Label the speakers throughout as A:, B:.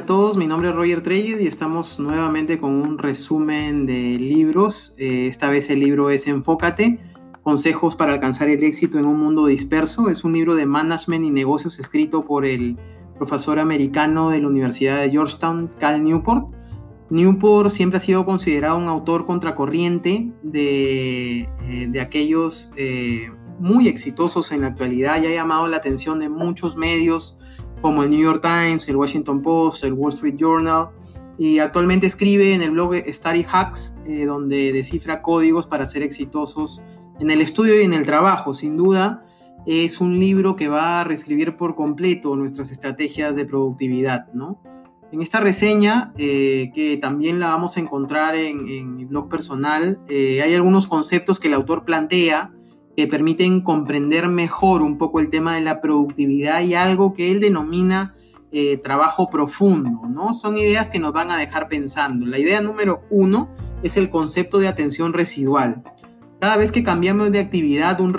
A: a todos, mi nombre es Roger Treyes y estamos nuevamente con un resumen de libros. Eh, esta vez el libro es Enfócate, Consejos para alcanzar el éxito en un mundo disperso. Es un libro de management y negocios escrito por el profesor americano de la Universidad de Georgetown, Cal Newport. Newport siempre ha sido considerado un autor contracorriente de, eh, de aquellos eh, muy exitosos en la actualidad y ha llamado la atención de muchos medios como el New York Times, el Washington Post, el Wall Street Journal, y actualmente escribe en el blog Study Hacks, eh, donde descifra códigos para ser exitosos en el estudio y en el trabajo. Sin duda, es un libro que va a reescribir por completo nuestras estrategias de productividad, ¿no? En esta reseña, eh, que también la vamos a encontrar en, mi blog personal, eh, hay algunos conceptos que el autor plantea que permiten comprender mejor un poco el tema de la productividad y algo que él denomina eh, trabajo profundo, ¿no? Son ideas que nos van a dejar pensando. La idea número uno es el concepto de atención residual. Cada vez que cambiamos de actividad, un,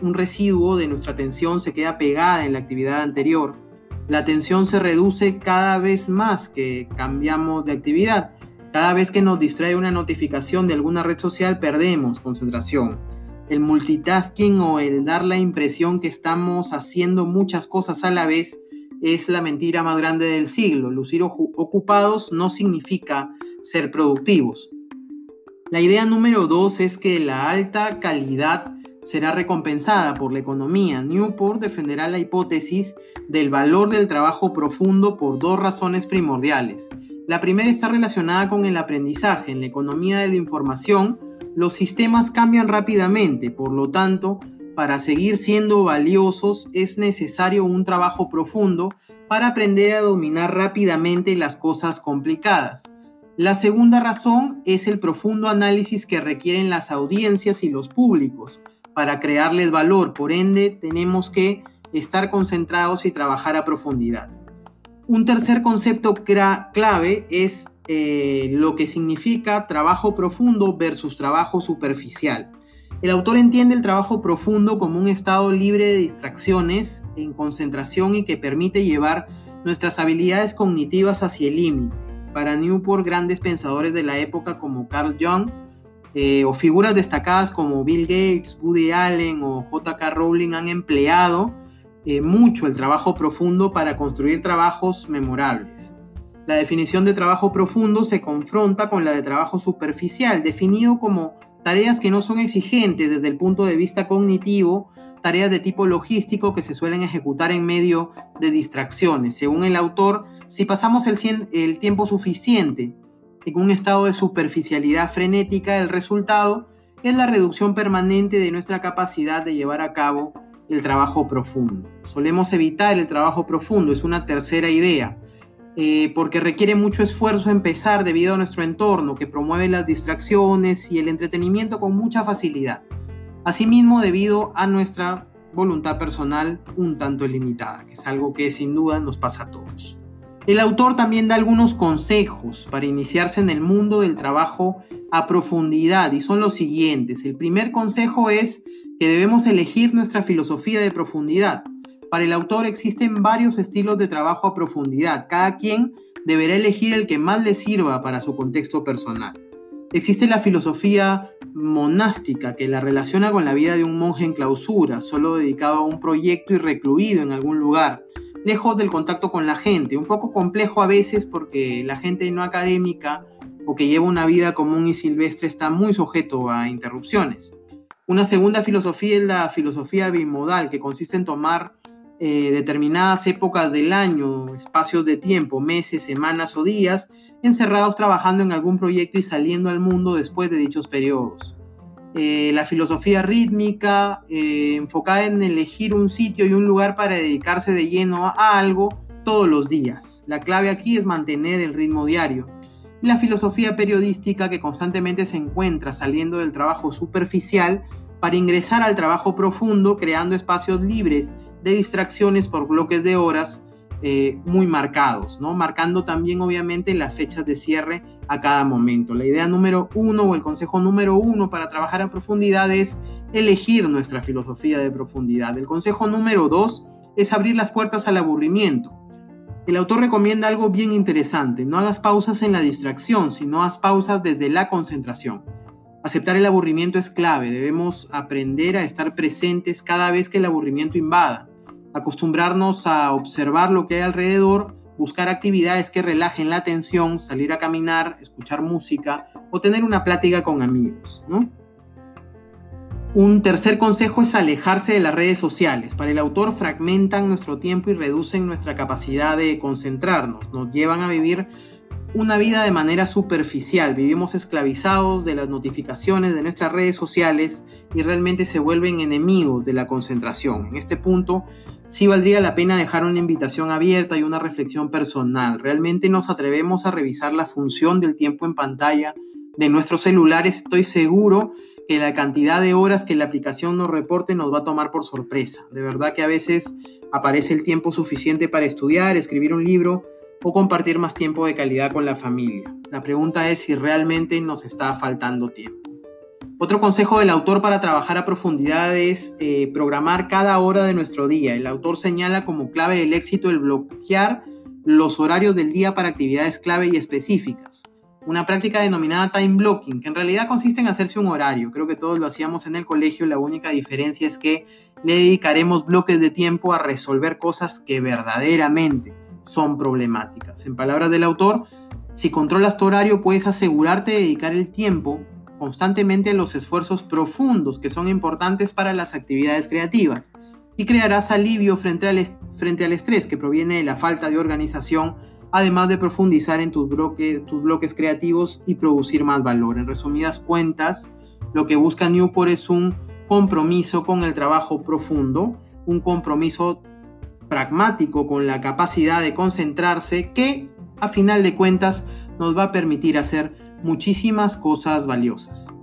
A: un residuo de nuestra atención se queda pegada en la actividad anterior. La atención se reduce cada vez más que cambiamos de actividad. Cada vez que nos distrae una notificación de alguna red social, perdemos concentración el multitasking o el dar la impresión que estamos haciendo muchas cosas a la vez es la mentira más grande del siglo. Lucir ocupados no significa ser productivos. La idea número dos es que la alta calidad será recompensada por la economía. Newport defenderá la hipótesis del valor del trabajo profundo por dos razones primordiales. La primera está relacionada con el aprendizaje. En la economía de la información, los sistemas cambian rápidamente, por lo tanto, para seguir siendo valiosos es necesario un trabajo profundo para aprender a dominar rápidamente las cosas complicadas. La segunda razón es el profundo análisis que requieren las audiencias y los públicos para crearles valor. Por ende, tenemos que estar concentrados y trabajar a profundidad. Un tercer concepto clave es eh, lo que significa trabajo profundo versus trabajo superficial. El autor entiende el trabajo profundo como un estado libre de distracciones, en concentración y que permite llevar nuestras habilidades cognitivas hacia el límite. Para Newport, grandes pensadores de la época como Carl Jung eh, o figuras destacadas como Bill Gates, Woody Allen o J.K. Rowling han empleado eh, mucho el trabajo profundo para construir trabajos memorables. La definición de trabajo profundo se confronta con la de trabajo superficial, definido como tareas que no son exigentes desde el punto de vista cognitivo, tareas de tipo logístico que se suelen ejecutar en medio de distracciones. Según el autor, si pasamos el, tiempo suficiente en un estado de superficialidad frenética, el resultado es la reducción permanente de nuestra capacidad de llevar a cabo el trabajo profundo. Solemos evitar el trabajo profundo, es una tercera idea, eh, porque requiere mucho esfuerzo empezar debido a nuestro entorno que promueve las distracciones y el entretenimiento con mucha facilidad. Asimismo, debido a nuestra voluntad personal un tanto limitada, que es algo que sin duda nos pasa a todos. El autor también da algunos consejos para iniciarse en el mundo del trabajo a profundidad y son los siguientes. El primer consejo es que debemos elegir nuestra filosofía de profundidad. Para el autor existen varios estilos de trabajo a profundidad. Cada quien deberá elegir el que más le sirva para su contexto personal. Existe la filosofía monástica que la relaciona con la vida de un monje en clausura, solo dedicado a un proyecto y recluido en algún lugar, lejos del contacto con la gente. Un poco complejo a veces porque la gente no académica o que lleva una vida común y silvestre está muy sujeto a interrupciones. Una segunda filosofía es la filosofía bimodal, que consiste en tomar eh, determinadas épocas del año, espacios de tiempo, meses, semanas o días, encerrados trabajando en algún proyecto y saliendo al mundo después de dichos periodos. Eh, la filosofía rítmica, eh, enfocada en elegir un sitio y un lugar para dedicarse de lleno a algo todos los días. La clave aquí es mantener el ritmo diario. La filosofía periodística que constantemente se encuentra saliendo del trabajo superficial para ingresar al trabajo profundo, creando espacios libres de distracciones por bloques de horas eh, muy marcados, ¿no? marcando también obviamente las fechas de cierre a cada momento. La idea número uno o el consejo número uno para trabajar a profundidad es elegir nuestra filosofía de profundidad. El consejo número dos es abrir las puertas al aburrimiento. El autor recomienda algo bien interesante, no hagas pausas en la distracción, sino haz pausas desde la concentración. Aceptar el aburrimiento es clave, debemos aprender a estar presentes cada vez que el aburrimiento invada, acostumbrarnos a observar lo que hay alrededor, buscar actividades que relajen la atención, salir a caminar, escuchar música o tener una plática con amigos. Un tercer consejo es alejarse de las redes sociales. Para el autor fragmentan nuestro tiempo y reducen nuestra capacidad de concentrarnos. Nos llevan a vivir una vida de manera superficial. Vivimos esclavizados de las notificaciones de nuestras redes sociales y realmente se vuelven enemigos de la concentración. En este punto, sí valdría la pena dejar una invitación abierta y una reflexión personal. ¿Realmente nos atrevemos a revisar la función del tiempo en pantalla de nuestros celulares? Estoy seguro que la cantidad de horas que la aplicación nos reporte nos va a tomar por sorpresa. De verdad que a veces aparece el tiempo suficiente para estudiar, escribir un libro, o compartir más tiempo de calidad con la familia. La pregunta es si realmente nos está faltando tiempo. Otro consejo del autor para trabajar a profundidad es eh, programar cada hora de nuestro día. El autor señala como clave del éxito el bloquear los horarios del día para actividades clave y específicas. Una práctica denominada time blocking, que en realidad consiste en hacerse un horario. Creo que todos lo hacíamos en el colegio, la única diferencia es que le dedicaremos bloques de tiempo a resolver cosas que verdaderamente son problemáticas. En palabras del autor, si controlas tu horario puedes asegurarte de dedicar el tiempo constantemente a los esfuerzos profundos que son importantes para las actividades creativas y crearás alivio frente al, frente al estrés que proviene de la falta de organización, además de profundizar en tus bloques, tus bloques creativos y producir más valor. En resumidas cuentas, lo que busca Newport es un compromiso con el trabajo profundo, un compromiso pragmático con la capacidad de concentrarse que a final de cuentas nos va a permitir hacer muchísimas cosas valiosas.